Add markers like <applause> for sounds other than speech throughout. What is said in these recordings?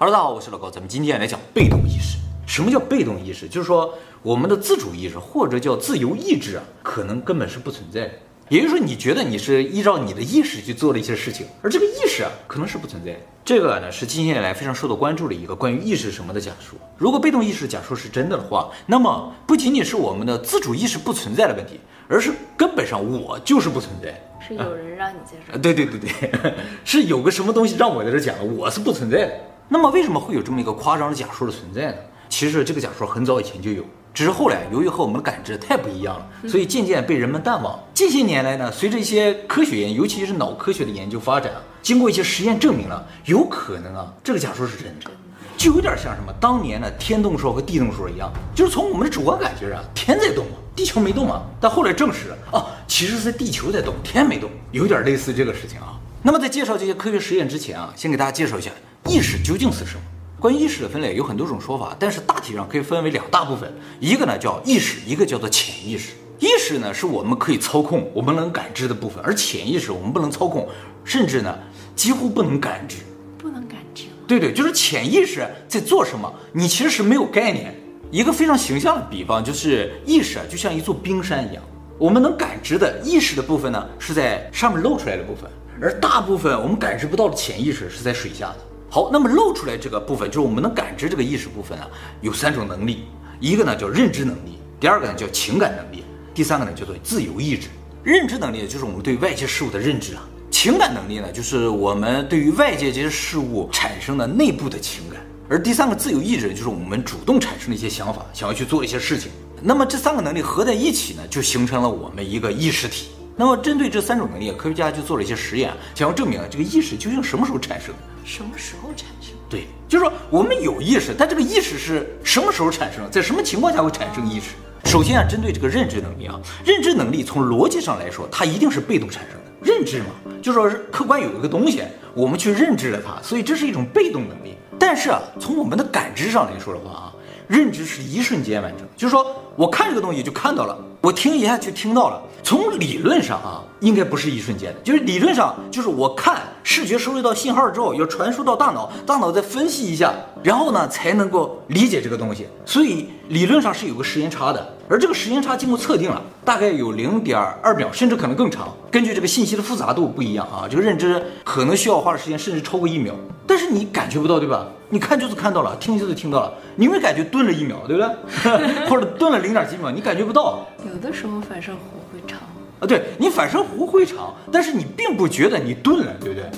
Hello，大家好，我是老高，咱们今天来讲被动意识。什么叫被动意识？就是说我们的自主意识或者叫自由意志啊，可能根本是不存在的。也就是说，你觉得你是依照你的意识去做了一些事情，而这个意识啊，可能是不存在的。这个呢，是近些年来非常受到关注的一个关于意识什么的假说。如果被动意识假说是真的的话，那么不仅仅是我们的自主意识不存在的问题，而是根本上我就是不存在。是有人让你在这儿？啊，对对对对，<laughs> 是有个什么东西让我在这讲，我是不存在的。那么为什么会有这么一个夸张的假说的存在呢？其实这个假说很早以前就有。只是后来，由于和我们的感知太不一样了，所以渐渐被人们淡忘。近些年来呢，随着一些科学研，尤其是脑科学的研究发展啊，经过一些实验证明了，有可能啊，这个假说是真的，就有点像什么当年的天动说和地动说一样，就是从我们的主观感觉啊，天在动嘛，地球没动啊。但后来证实了，哦，其实是地球在动，天没动，有点类似这个事情啊。那么在介绍这些科学实验之前啊，先给大家介绍一下意识究竟是什么。关于意识的分类有很多种说法，但是大体上可以分为两大部分，一个呢叫意识，一个叫做潜意识。意识呢是我们可以操控、我们能感知的部分，而潜意识我们不能操控，甚至呢几乎不能感知。不能感知？对对，就是潜意识在做什么，你其实是没有概念。一个非常形象的比方就是意识啊，就像一座冰山一样，我们能感知的意识的部分呢是在上面露出来的部分，而大部分我们感知不到的潜意识是在水下的。好，那么露出来这个部分，就是我们能感知这个意识部分啊，有三种能力，一个呢叫认知能力，第二个呢叫情感能力，第三个呢叫做自由意志。认知能力就是我们对外界事物的认知啊，情感能力呢就是我们对于外界这些事物产生的内部的情感，而第三个自由意志就是我们主动产生的一些想法，想要去做一些事情。那么这三个能力合在一起呢，就形成了我们一个意识体。那么针对这三种能力，科学家就做了一些实验，想要证明啊这个意识究竟什么时候产生的。什么时候产生？对，就是说我们有意识，但这个意识是什么时候产生？在什么情况下会产生意识？首先啊，针对这个认知能力啊，认知能力从逻辑上来说，它一定是被动产生的。认知嘛，就说是客观有一个东西，我们去认知了它，所以这是一种被动能力。但是啊，从我们的感知上来说的话啊，认知是一瞬间完成，就是说我看这个东西就看到了，我听一下就听到了。从理论上啊，应该不是一瞬间的，就是理论上就是我看视觉收集到信号之后，要传输到大脑，大脑再分析一下，然后呢才能够理解这个东西。所以理论上是有个时间差的，而这个时间差经过测定了，大概有零点二秒，甚至可能更长。根据这个信息的复杂度不一样啊，这个认知可能需要花的时间甚至超过一秒。但是你感觉不到，对吧？你看就是看到了，听就是听到了，你会感觉顿了一秒，对不对？<laughs> 或者顿了零点几秒，你感觉不到。有的时候反射弧会长啊，对，你反射弧会长，但是你并不觉得你顿了，对不对？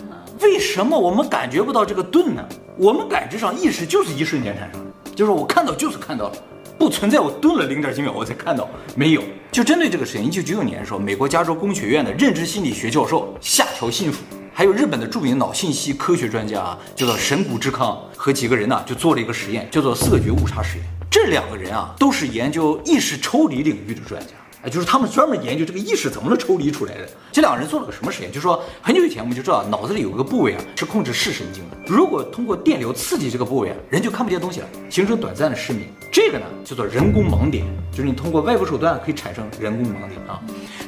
为什么我们感觉不到这个顿呢？我们感知上意识就是一瞬间产生的，就是我看到就是看到了，不存在我顿了零点几秒我才看到，没有。就针对这个实验，一九九九年的时候，美国加州工学院的认知心理学教授下条信辅。还有日本的著名脑信息科学专家啊，叫做神谷智康和几个人呢、就做了一个实验，叫做色觉误差实验。这两个人啊，都是研究意识抽离领域的专家。哎，就是他们专门研究这个意识怎么能抽离出来的。这两个人做了个什么实验？就是说很久以前我们就知道脑子里有个部位啊是控制视神经的。如果通过电流刺激这个部位啊，人就看不见东西了，形成短暂的失明。这个呢叫做人工盲点，就是你通过外部手段可以产生人工盲点啊。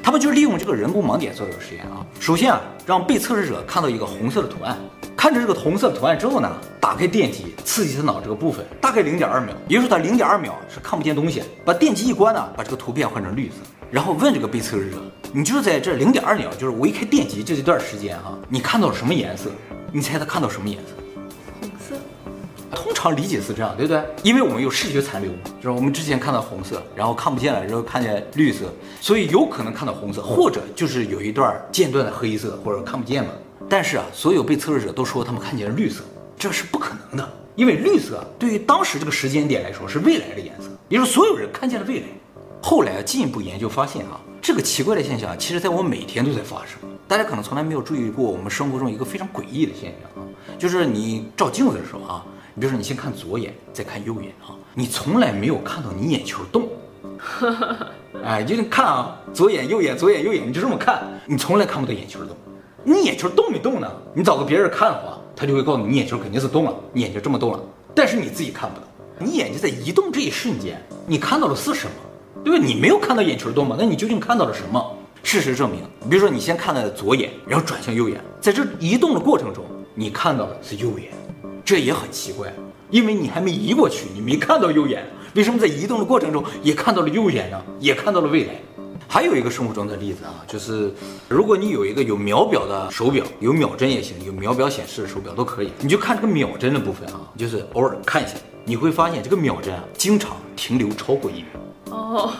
他们就利用这个人工盲点做这个实验啊。首先啊，让被测试者看到一个红色的图案，看着这个红色图案之后呢，打开电极刺激他脑这个部分，大概零点二秒，也就是说他零点二秒是看不见东西。把电极一关呢，把这个图片换成绿色。然后问这个被测试者，你就是在这零点二秒，就是我一开电极这一段时间啊，你看到了什么颜色？你猜他看到什么颜色？红色。通常理解是这样，对不对？因为我们有视觉残留，就是我们之前看到红色，然后看不见了，然后看见绿色，所以有可能看到红色，或者就是有一段间断的黑色，或者看不见了。但是啊，所有被测试者都说他们看见了绿色，这是不可能的，因为绿色对于当时这个时间点来说是未来的颜色，也就是所有人看见了未来。后来啊，进一步研究发现啊，这个奇怪的现象，其实在我每天都在发生。大家可能从来没有注意过我们生活中一个非常诡异的现象啊，就是你照镜子的时候啊，你比如说你先看左眼，再看右眼啊，你从来没有看到你眼球动。<laughs> 哎，就是看啊，左眼右眼左眼右眼，你就这么看，你从来看不到眼球动。你眼球动没动呢？你找个别人看的话，他就会告诉你，你眼球肯定是动了，你眼睛这么动了。但是你自己看不到，你眼睛在移动这一瞬间，你看到的是什么？对吧？你没有看到眼球动吗？那你究竟看到了什么？事实证明，比如说你先看到了左眼，然后转向右眼，在这移动的过程中，你看到的是右眼。这也很奇怪，因为你还没移过去，你没看到右眼，为什么在移动的过程中也看到了右眼呢？也看到了未来。还有一个生活中的例子啊，就是如果你有一个有秒表的手表，有秒针也行，有秒表显示的手表都可以，你就看这个秒针的部分啊，就是偶尔看一下，你会发现这个秒针啊，经常停留超过一秒。哦，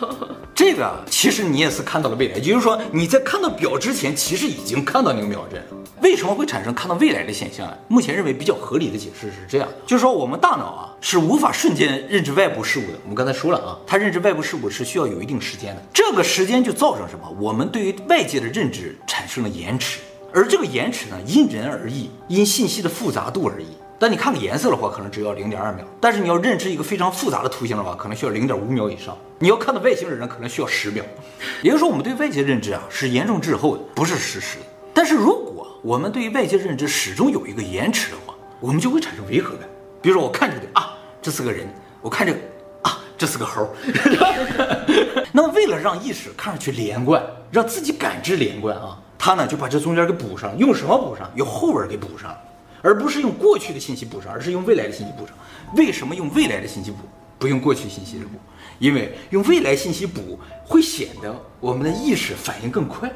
这个啊其实你也是看到了未来，也就是说你在看到表之前，其实已经看到那个秒针。为什么会产生看到未来的现象啊？目前认为比较合理的解释是这样，就是说我们大脑啊是无法瞬间认知外部事物的。我们刚才说了啊，它认知外部事物是需要有一定时间的，这个时间就造成什么？我们对于外界的认知产生了延迟，而这个延迟呢，因人而异，因信息的复杂度而异。当你看个颜色的话，可能只要零点二秒；但是你要认知一个非常复杂的图形的话，可能需要零点五秒以上。你要看到外星人呢，可能需要十秒。也就是说，我们对外界认知啊是严重滞后的，不是实时的。但是如果我们对于外界认知始终有一个延迟的话，我们就会产生违和感。比如说，我看这个啊，这是个人；我看这个啊，这是个猴。<laughs> 那么，为了让意识看上去连贯，让自己感知连贯啊，他呢就把这中间给补上，用什么补上？用后文给补上。而不是用过去的信息补上，而是用未来的信息补上。为什么用未来的信息补，不用过去信息的补？因为用未来信息补会显得我们的意识反应更快，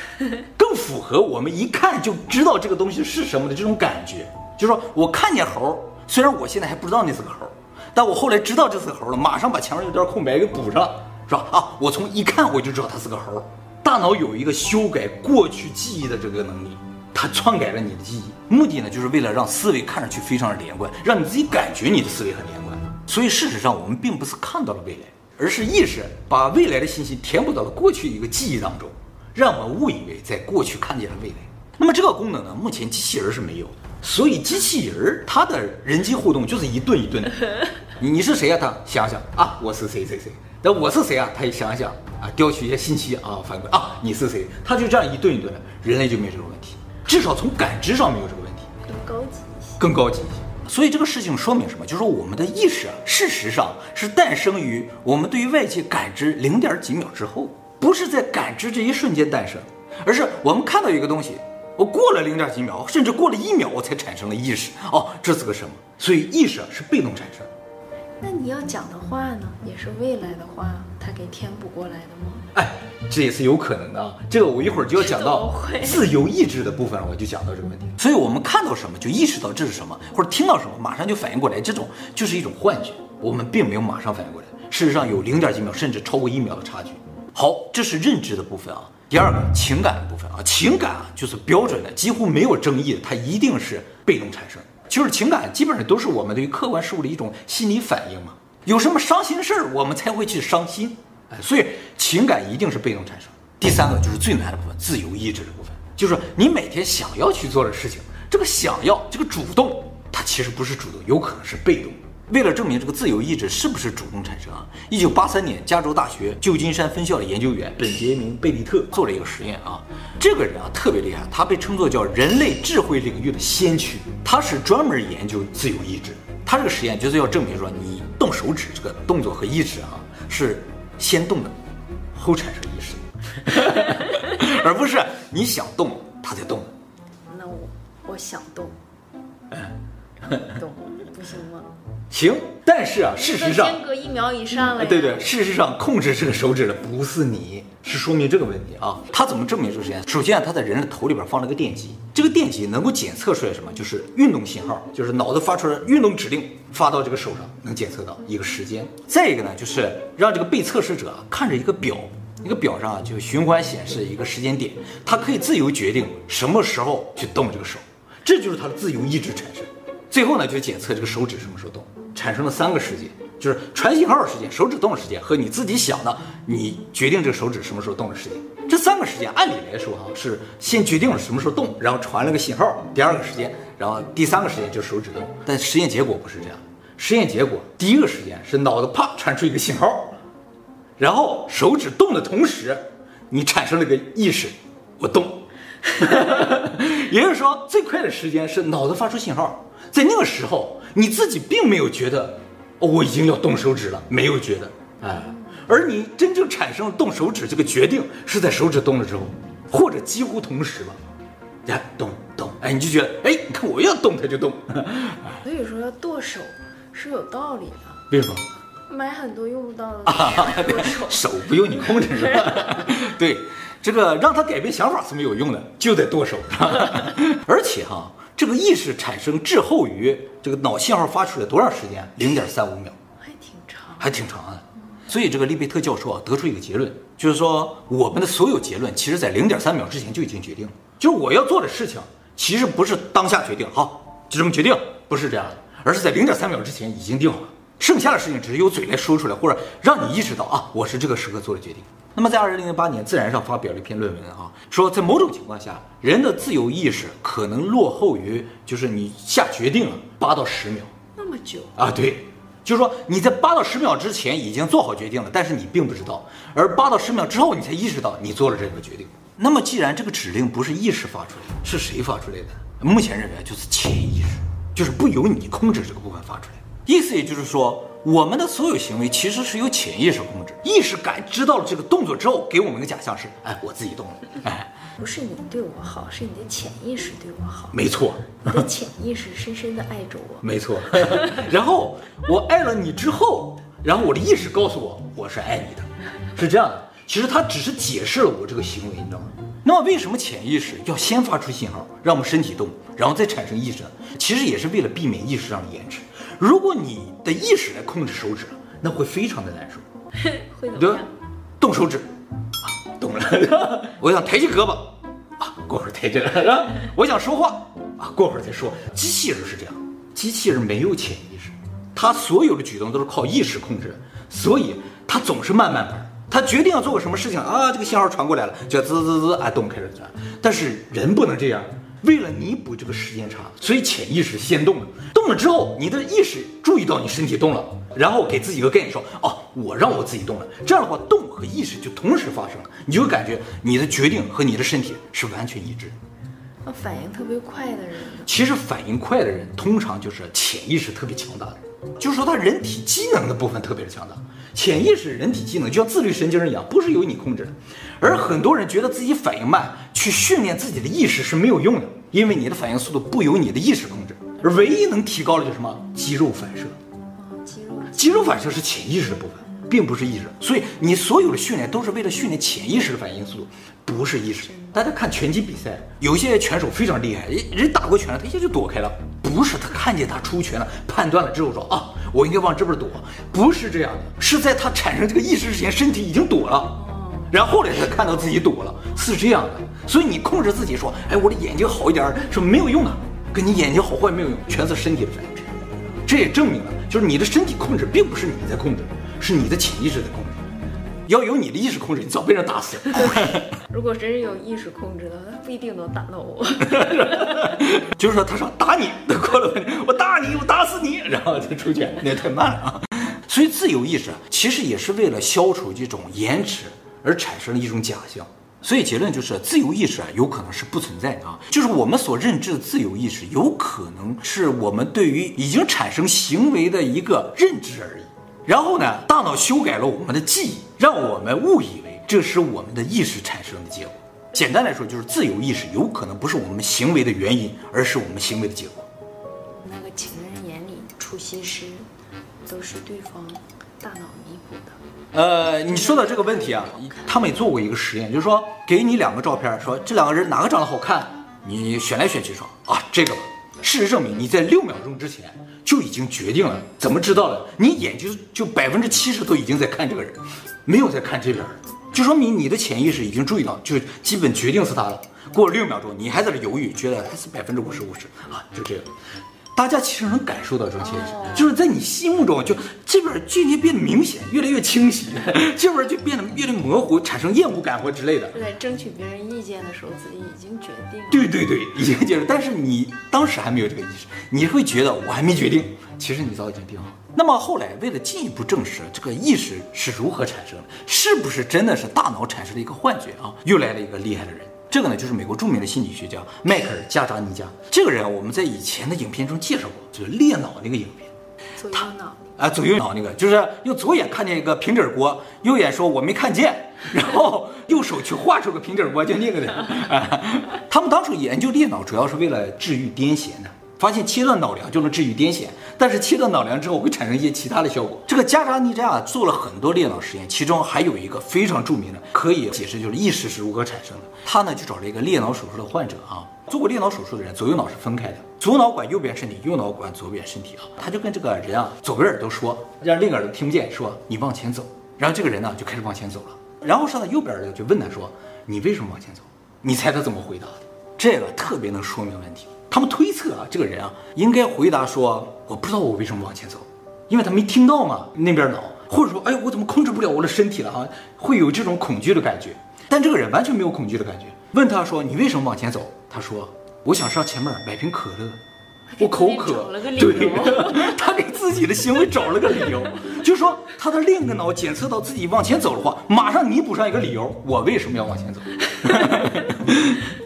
<laughs> 更符合我们一看就知道这个东西是什么的这种感觉。就是说我看见猴，虽然我现在还不知道那是个猴，但我后来知道这是个猴了，马上把前面有段空白给补上，是吧？啊，我从一看我就知道它是个猴。大脑有一个修改过去记忆的这个能力。它篡改了你的记忆，目的呢，就是为了让思维看上去非常的连贯，让你自己感觉你的思维很连贯。所以事实上，我们并不是看到了未来，而是意识把未来的信息填补到了过去一个记忆当中，让我们误以为在过去看见了未来。那么这个功能呢，目前机器人是没有的。所以机器人它的人机互动就是一顿一顿的。你是谁呀？他想想啊，我是谁谁谁。那我是谁啊？他也想想啊，调取一些信息啊，反馈啊，你是谁？他就这样一顿一顿的，人类就没有这个问题。至少从感知上没有这个问题，更高级一些，更高级一些。所以这个事情说明什么？就是说我们的意识啊，事实上是诞生于我们对于外界感知零点几秒之后，不是在感知这一瞬间诞生，而是我们看到一个东西，我过了零点几秒，甚至过了一秒，我才产生了意识。哦，这是个什么？所以意识是被动产生。那你要讲的话呢，也是未来的话，他给填补过来的吗？哎，这也是有可能的啊。这个我一会儿就要讲到自由意志的部分，我就讲到这个问题。所以我们看到什么就意识到这是什么，或者听到什么马上就反应过来，这种就是一种幻觉。我们并没有马上反应过来，事实上有零点几秒甚至超过一秒的差距。好，这是认知的部分啊。第二个情感的部分啊，情感啊就是标准的，几乎没有争议的，它一定是被动产生。就是情感基本上都是我们对于客观事物的一种心理反应嘛。有什么伤心事儿，我们才会去伤心。哎，所以情感一定是被动产生。第三个就是最难的部分，自由意志的部分，就是你每天想要去做的事情，这个想要，这个主动，它其实不是主动，有可能是被动。为了证明这个自由意志是不是主动产生啊，一九八三年，加州大学旧金山分校的研究员本杰明·贝利特做了一个实验啊。这个人啊特别厉害，他被称作叫人类智慧领域的先驱，他是专门研究自由意志。他这个实验就是要证明说，你动手指这个动作和意志啊是。先动的，后产生意识，<laughs> 而不是你想动它才动。那我我想动，动 <laughs> 不行吗？行，但是啊，事实上间隔一秒以上了。对对，事实上控制这个手指的不是你，是说明这个问题啊。他怎么证明这个实验？首先啊，他在人的头里边放了个电极，这个电极能够检测出来什么？就是运动信号，就是脑子发出来运动指令。发到这个手上能检测到一个时间，再一个呢，就是让这个被测试者啊看着一个表，一个表上啊就循环显示一个时间点，他可以自由决定什么时候去动这个手，这就是他的自由意志产生。最后呢，就检测这个手指什么时候动，产生了三个时间，就是传信号的时间、手指动的时间和你自己想的你决定这个手指什么时候动的时间。这三个时间按理来说哈是先决定了什么时候动，然后传了个信号，第二个时间。然后第三个时间就是手指动，但实验结果不是这样。实验结果第一个时间是脑子啪传出一个信号，然后手指动的同时，你产生了个意识，我动。<laughs> 也就是说，最快的时间是脑子发出信号，在那个时候你自己并没有觉得，哦，我已经要动手指了，没有觉得，哎，而你真正产生了动手指这个决定是在手指动了之后，或者几乎同时吧，呀，动动。哎，你就觉得，哎，你看我要动它就动。所以说要剁手是有道理的。为什么？买很多用不到的。<laughs> 手不用你控制是吧？<laughs> 对，这个让他改变想法是没有用的，就得剁手。<laughs> 而且哈，这个意识产生滞后于这个脑信号发出来多长时间？零点三五秒，还挺长，还挺长的。所以这个利贝特教授啊，得出一个结论，就是说我们的所有结论，其实在零点三秒之前就已经决定了。就是我要做的事情，其实不是当下决定，好，就这么决定，不是这样的，而是在零点三秒之前已经定好了。剩下的事情只是由嘴来说出来，或者让你意识到啊，我是这个时刻做的决定。那么在二零零八年《自然》上发表了一篇论文啊，说在某种情况下，人的自由意识可能落后于就是你下决定了八到十秒，那么久啊？对。就是说你在八到十秒之前已经做好决定了，但是你并不知道，而八到十秒之后你才意识到你做了这个决定。那么既然这个指令不是意识发出来的，是谁发出来的？目前认为就是潜意识，就是不由你控制这个部分发出来。意思也就是说，我们的所有行为其实是由潜意识控制，意识感知到了这个动作之后，给我们的假象是，哎，我自己动了，<laughs> 哎。不是你对我好，是你的潜意识对我好。没错，你的潜意识深深的爱着我。没错，<laughs> 然后我爱了你之后，然后我的意识告诉我我是爱你的，是这样的。其实它只是解释了我这个行为，你知道吗？那么为什么潜意识要先发出信号，让我们身体动，然后再产生意识呢？其实也是为了避免意识上的延迟。如果你的意识来控制手指，那会非常的难受。<laughs> 会怎么样？动手指。啊懂了，<laughs> 我想抬起胳膊，啊，过会儿抬起来了。<laughs> 我想说话，啊，过会儿再说。机器人是这样，机器人没有潜意识，它所有的举动都是靠意识控制的，所以它总是慢慢拍。它决定要做个什么事情啊，这个信号传过来了，就滋滋滋，啊，动开始转。但是人不能这样。为了弥补这个时间差，所以潜意识先动了。动了之后，你的意识注意到你身体动了，然后给自己一个概念说：哦，我让我自己动了。这样的话，动和意识就同时发生了，你就会感觉你的决定和你的身体是完全一致。那反应特别快的人，其实反应快的人通常就是潜意识特别强大的，就是说他人体机能的部分特别的强大。潜意识人体机能就像自律神经一样，不是由你控制的。而很多人觉得自己反应慢，去训练自己的意识是没有用的，因为你的反应速度不由你的意识控制。而唯一能提高的就是什么？肌肉反射。肌肉。肌肉反射是潜意识的部分，并不是意识。所以你所有的训练都是为了训练潜意识的反应速度，不是意识。大家看拳击比赛，有些拳手非常厉害，人人打过拳了，他一下就躲开了。不是他看见他出拳了，判断了之后说啊，我应该往这边躲，不是这样的，是在他产生这个意识之前，身体已经躲了，然后后来才看到自己躲了，是这样的。所以你控制自己说，哎，我的眼睛好一点是没有用的，跟你眼睛好坏没有用，全是身体的反应。这也证明了，就是你的身体控制并不是你在控制，是你的潜意识在控制。要有你的意识控制，你早被人打死了。<laughs> 如果真是有意识控制的，他不一定能打到我。<laughs> 就是说，他说打你，过了我打你，我打死你，然后就出拳，那也太慢了啊。所以，自由意识其实也是为了消除这种延迟而产生的一种假象。所以结论就是，自由意识啊，有可能是不存在的啊。就是我们所认知的自由意识，有可能是我们对于已经产生行为的一个认知而已。然后呢，大脑修改了我们的记忆，让我们误以为这是我们的意识产生的结果。简单来说，就是自由意识有可能不是我们行为的原因，而是我们行为的结果。那个情人眼里出西施，都是对方大脑弥补的。呃，你说到这个问题啊，他们也做过一个实验，就是说给你两个照片，说这两个人哪个长得好看，你选来选去说啊这个吧。事实证明，你在六秒钟之前。就已经决定了，怎么知道的？你眼睛就百分之七十都已经在看这个人，没有在看这边，就说明你的潜意识已经注意到，就基本决定是他了。过了六秒钟，你还在这犹豫，觉得还是百分之五十五十啊，就这样。大家其实能感受到这种潜意识，就是在你心目中，就这边距离变得明显，越来越清晰，这边就变得越来越模糊，产生厌恶感或之类的。在争取别人意见的时候，自己已经决定了。对对对，已经决定。但是你当时还没有这个意识，你会觉得我还没决定，其实你早已经定好。那么后来，为了进一步证实这个意识是如何产生的，是不是真的是大脑产生了一个幻觉啊？又来了一个厉害的人。这个呢，就是美国著名的心理学家迈克尔·加扎尼加。这个人我们在以前的影片中介绍过，就是《猎脑》那个影片。左右脑啊，左右脑那个就是用左眼看见一个平底锅，右眼说我没看见，然后右手去画出个平底锅，就那个的。<laughs> 啊，他们当初研究裂脑主要是为了治愈癫痫的。发现切断脑梁就能治愈癫痫，但是切断脑梁之后会产生一些其他的效果。这个加扎尼扎做了很多裂脑实验，其中还有一个非常著名的，可以解释就是意识是如何产生的。他呢就找了一个裂脑手术的患者啊，做过裂脑手术的人左右脑是分开的，左脑管右边身体，右脑管左边身体啊。他就跟这个人啊左边耳朵说，让另个耳朵听不见，说你往前走。然后这个人呢就开始往前走了，然后上到右边耳朵就问他说，你为什么往前走？你猜他怎么回答的？这个特别能说明问题。他们推测啊，这个人啊，应该回答说：“我不知道我为什么往前走，因为他没听到嘛，那边脑，或者说，哎，我怎么控制不了我的身体了啊？会有这种恐惧的感觉。但这个人完全没有恐惧的感觉。问他说：你为什么往前走？他说：我想上前面买瓶可乐，我口渴。对，<laughs> 他给自己的行为找了个理由，就是说他的另一个脑检测到自己往前走的话，马上弥补上一个理由：我为什么要往前走？”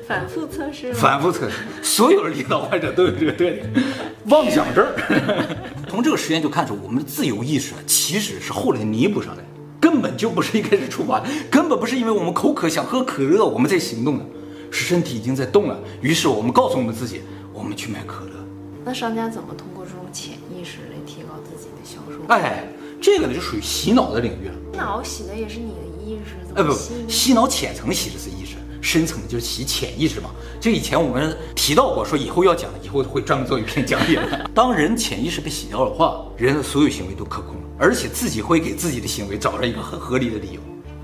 反复测试，反复测试，所有的领导患者都有这个特点，妄想症。<laughs> 从这个实验就看出，我们的自由意识其实是后来弥补上来，根本就不是一开始触发，根本不是因为我们口渴想喝可乐我们在行动的，是身体已经在动了。于是我们告诉我们自己，我们去买可乐。那商家怎么通过这种潜意识来提高自己的销售？哎，这个呢就属于洗脑的领域了。洗脑洗的也是你的意识，哎不，洗脑浅层洗的是。深层就是洗潜意识嘛，就以前我们提到过，说以后要讲，以后会专门做一篇讲解。<laughs> 当人潜意识被洗掉的话，人的所有行为都可控了，而且自己会给自己的行为找上一个很合理的理由。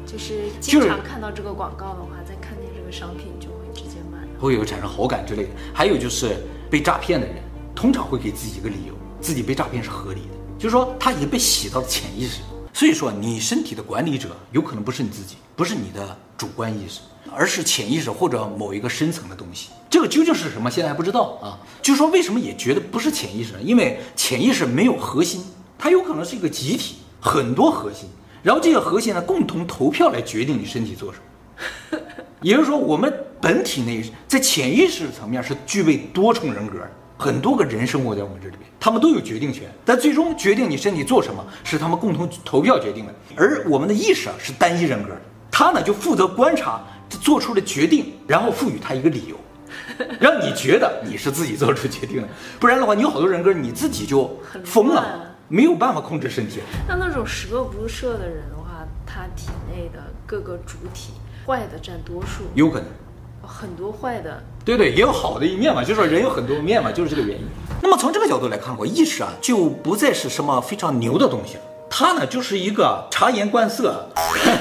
就是经常看到这个广告的话，再看见这个商品就会直接买，会有产生好感之类的。还有就是被诈骗的人，通常会给自己一个理由，自己被诈骗是合理的，就是说他已经被洗到了潜意识。所以说，你身体的管理者有可能不是你自己，不是你的主观意识。而是潜意识或者某一个深层的东西，这个究竟是什么？现在还不知道啊。就是说，为什么也觉得不是潜意识呢？因为潜意识没有核心，它有可能是一个集体，很多核心，然后这个核心呢，共同投票来决定你身体做什么。<laughs> 也就是说，我们本体内在潜意识层面是具备多重人格，很多个人生活在我们这里边，他们都有决定权，但最终决定你身体做什么，是他们共同投票决定的。而我们的意识啊，是单一人格，他呢就负责观察。做出了决定，然后赋予他一个理由，让你觉得你是自己做出决定的，不然的话，你有好多人格，你自己就疯了，没有办法控制身体。那那种十恶不赦的人的话，他体内的各个主体坏的占多数，有可能，很多坏的，对对，也有好的一面嘛，就是说人有很多面嘛，就是这个原因。那么从这个角度来看，我意识啊，就不再是什么非常牛的东西了。它呢，就是一个察言观色，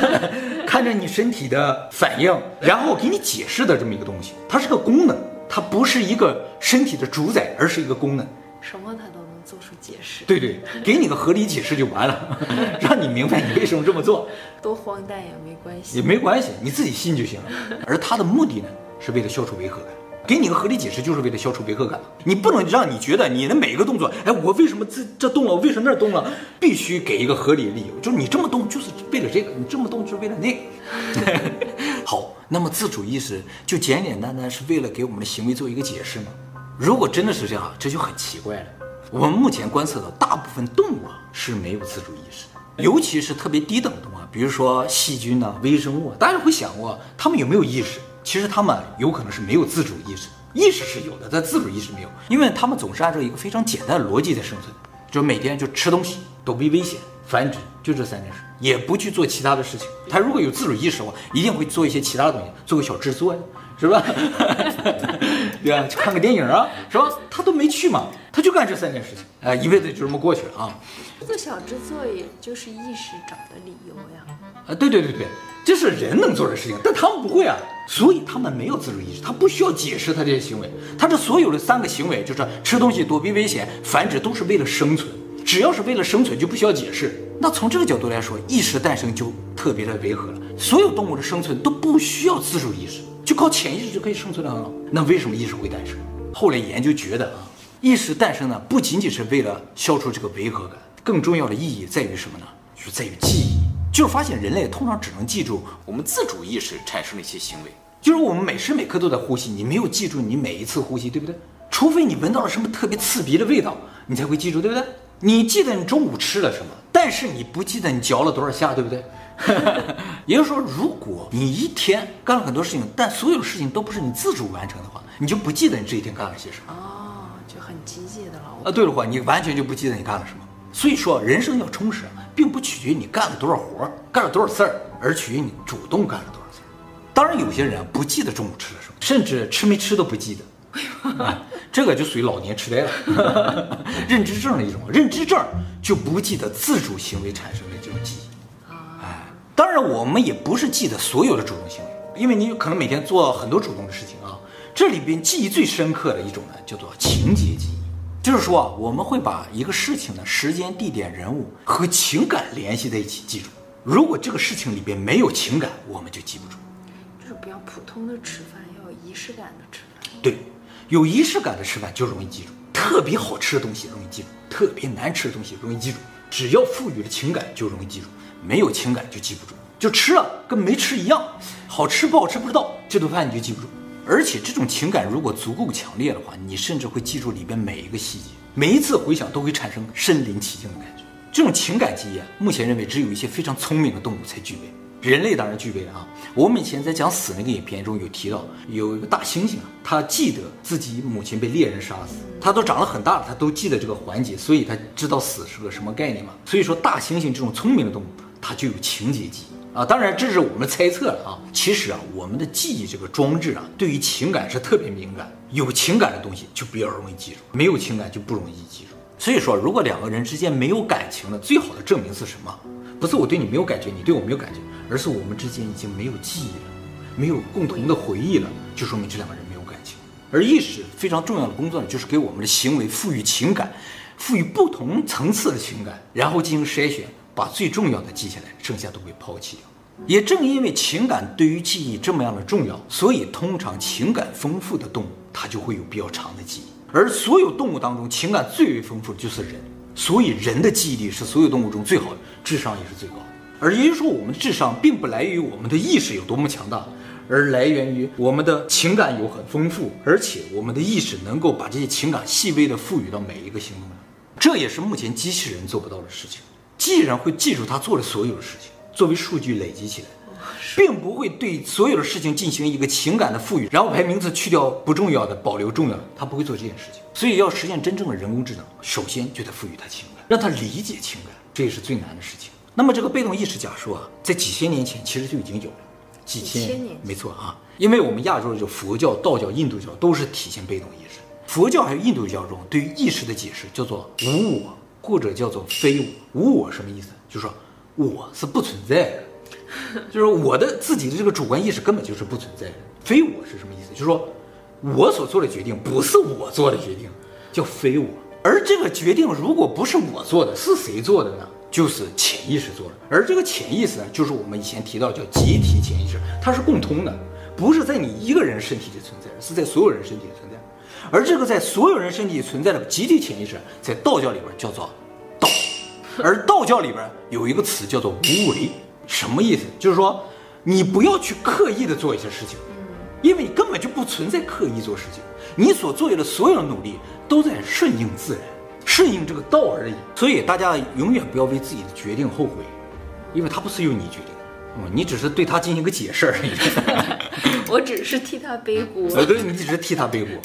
<laughs> 看着你身体的反应，然后给你解释的这么一个东西。它是个功能，它不是一个身体的主宰，而是一个功能。什么它都能做出解释。对对，给你个合理解释就完了，<laughs> 让你明白你为什么这么做。多荒诞也没关系，也没关系，你自己信就行了。而它的目的呢，是为了消除违和感。给你个合理解释，就是为了消除违和感。你不能让你觉得你的每一个动作，哎，我为什么这这动了，我为什么那动了？必须给一个合理的理由，就是你这么动就是为了这个，你这么动就是为了那个。<laughs> 好，那么自主意识就简简单单是为了给我们的行为做一个解释吗？如果真的是这样，这就很奇怪了。我们目前观测到，大部分动物啊是没有自主意识的，尤其是特别低等动物，比如说细菌呐、啊、微生物啊，大家会想过它们有没有意识？其实他们有可能是没有自主意识，意识是有的，但自主意识没有，因为他们总是按照一个非常简单的逻辑在生存，就每天就吃东西、躲避危险、繁殖，就这三件事，也不去做其他的事情。他如果有自主意识的话，一定会做一些其他的东西，做个小制作呀，是吧？<laughs> 对吧？去看个电影啊，是吧？他都没去嘛，他就干这三件事情，哎、呃，一辈子就这么过去了啊。做小制作也就是意识找的理由呀。啊，对对对对。这是人能做的事情，但他们不会啊，所以他们没有自主意识，他不需要解释他这些行为，他这所有的三个行为就是吃东西、躲避危险、繁殖，都是为了生存。只要是为了生存，就不需要解释。那从这个角度来说，意识的诞生就特别的违和了。所有动物的生存都不需要自主意识，就靠潜意识就可以生存得很好。那为什么意识会诞生？后来研究觉得啊，意识诞生呢，不仅仅是为了消除这个违和感，更重要的意义在于什么呢？就是在于记忆。就是发现人类通常只能记住我们自主意识产生的一些行为，就是我们每时每刻都在呼吸，你没有记住你每一次呼吸，对不对？除非你闻到了什么特别刺鼻的味道，你才会记住，对不对？你记得你中午吃了什么，但是你不记得你嚼了多少下，对不对？<laughs> 也就是说，如果你一天干了很多事情，但所有事情都不是你自主完成的话，你就不记得你这一天干了些什么。哦，就很机械的了。啊，对了话，你完全就不记得你干了什么。所以说，人生要充实，并不取决于你干了多少活儿，干了多少事儿，而取决于你主动干了多少事儿。当然，有些人不记得中午吃了什么，甚至吃没吃都不记得，<laughs> 啊，这个就属于老年痴呆了，<laughs> 认知症的一种。认知症就不记得自主行为产生的这种记忆。哎，当然，我们也不是记得所有的主动行为，因为你有可能每天做很多主动的事情啊。这里边记忆最深刻的一种呢，叫做情节记忆。就是说啊，我们会把一个事情的时间、地点、人物和情感联系在一起记住。如果这个事情里边没有情感，我们就记不住。就是比较普通的吃饭，要有仪式感的吃饭。对，有仪式感的吃饭就容易记住。特别好吃的东西容易记住，特别难吃的东西容易记住。只要赋予了情感，就容易记住；没有情感就记不住。就吃了跟没吃一样，好吃不好吃不知道，这顿饭你就记不住。而且这种情感如果足够强烈的话，你甚至会记住里边每一个细节，每一次回想都会产生身临其境的感觉。这种情感记忆，啊目前认为只有一些非常聪明的动物才具备，人类当然具备了啊。我们以前在讲死那个影片中有提到，有一个大猩猩啊，它记得自己母亲被猎人杀死，它都长了很大了，它都记得这个环节，所以它知道死是个什么概念嘛。所以说，大猩猩这种聪明的动物，它就有情节记忆。啊，当然这是我们猜测了啊。其实啊，我们的记忆这个装置啊，对于情感是特别敏感。有情感的东西就比较容易记住，没有情感就不容易记住。所以说，如果两个人之间没有感情了，最好的证明是什么？不是我对你没有感觉，你对我没有感觉，而是我们之间已经没有记忆了，没有共同的回忆了，就说明这两个人没有感情。而意识非常重要的工作呢，就是给我们的行为赋予情感，赋予不同层次的情感，然后进行筛选。把最重要的记下来，剩下都被抛弃掉。也正因为情感对于记忆这么样的重要，所以通常情感丰富的动物，它就会有比较长的记忆。而所有动物当中，情感最为丰富的就是人，所以人的记忆力是所有动物中最好的，智商也是最高的。而也就是说，我们的智商并不来源于我们的意识有多么强大，而来源于我们的情感有很丰富，而且我们的意识能够把这些情感细微的赋予到每一个行动上。这也是目前机器人做不到的事情。机器人会记住他做的所有的事情，作为数据累积起来，并不会对所有的事情进行一个情感的赋予，然后排名次去掉不重要的，保留重要的，他不会做这件事情。所以要实现真正的人工智能，首先就得赋予他情感，让他理解情感，这也是最难的事情。那么这个被动意识假说啊，在几千年前其实就已经有了，几千年，几千年没错啊，因为我们亚洲的就佛教、道教、印度教都是体现被动意识，佛教还有印度教中对于意识的解释叫做无我。或者叫做非我，无我什么意思？就是说我是不存在的，就是我的自己的这个主观意识根本就是不存在的。非我是什么意思？就是说我所做的决定不是我做的决定，叫非我。而这个决定如果不是我做的，是谁做的呢？就是潜意识做的。而这个潜意识呢，就是我们以前提到叫集体潜意识，它是共通的，不是在你一个人身体里存在，是在所有人身体里存在。而这个在所有人身体里存在的集体潜意识，在道教里边叫做道，而道教里边有一个词叫做无为，什么意思？就是说你不要去刻意的做一些事情，因为你根本就不存在刻意做事情，你所做的所有的努力都在顺应自然，顺应这个道而已。所以大家永远不要为自己的决定后悔，因为它不是由你决定。嗯，你只是对他进行一个解释而已。<laughs> 我只是替他背锅。呃，对，你只是替他背锅。